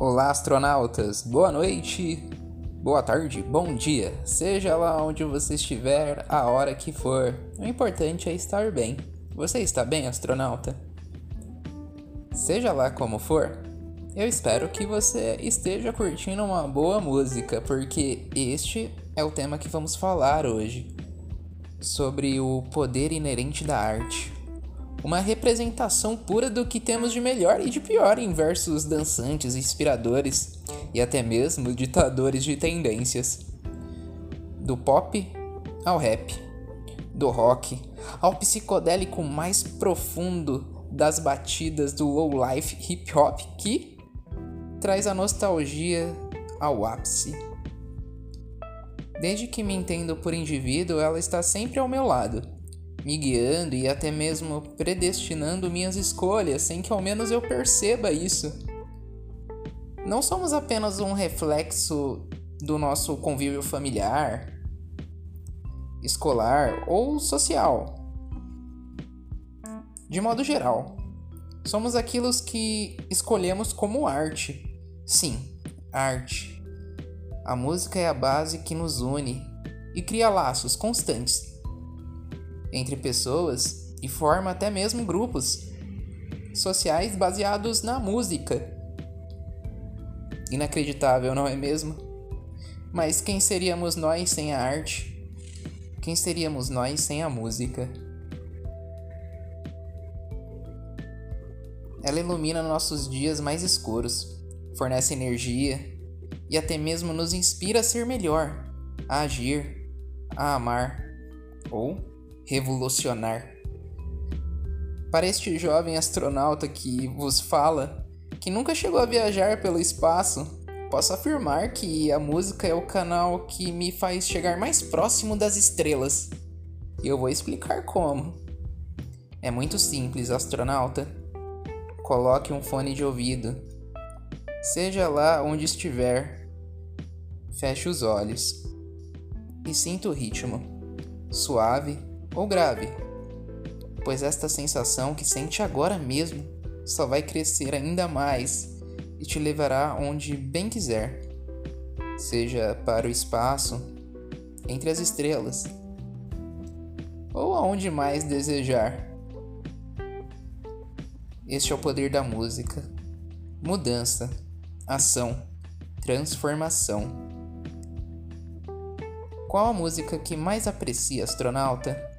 Olá, astronautas! Boa noite, boa tarde, bom dia, seja lá onde você estiver, a hora que for. O importante é estar bem. Você está bem, astronauta? Seja lá como for, eu espero que você esteja curtindo uma boa música, porque este é o tema que vamos falar hoje sobre o poder inerente da arte uma representação pura do que temos de melhor e de pior em versos dançantes, inspiradores e até mesmo ditadores de tendências. Do pop ao rap, do rock ao psicodélico mais profundo das batidas do low life hip hop que traz a nostalgia ao ápice. Desde que me entendo por indivíduo, ela está sempre ao meu lado me guiando e até mesmo predestinando minhas escolhas sem que ao menos eu perceba isso. Não somos apenas um reflexo do nosso convívio familiar, escolar ou social. De modo geral, somos aquilo que escolhemos como arte. Sim, arte. A música é a base que nos une e cria laços constantes entre pessoas e forma até mesmo grupos sociais baseados na música. Inacreditável, não é mesmo? Mas quem seríamos nós sem a arte? Quem seríamos nós sem a música? Ela ilumina nossos dias mais escuros, fornece energia e até mesmo nos inspira a ser melhor, a agir, a amar ou revolucionar. Para este jovem astronauta que vos fala, que nunca chegou a viajar pelo espaço, posso afirmar que a música é o canal que me faz chegar mais próximo das estrelas. E eu vou explicar como. É muito simples, astronauta. Coloque um fone de ouvido. Seja lá onde estiver, feche os olhos e sinta o ritmo, suave ou grave, pois esta sensação que sente agora mesmo só vai crescer ainda mais e te levará onde bem quiser, seja para o espaço, entre as estrelas, ou aonde mais desejar. Este é o poder da música. Mudança, ação, transformação. Qual a música que mais aprecia, astronauta?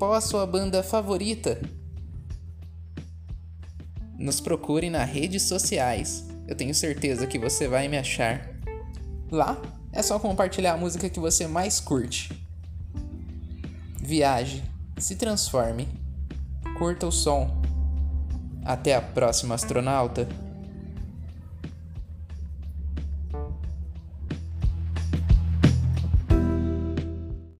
Qual a sua banda favorita? Nos procure nas redes sociais. Eu tenho certeza que você vai me achar. Lá é só compartilhar a música que você mais curte. Viaje, se transforme, curta o som. Até a próxima, astronauta.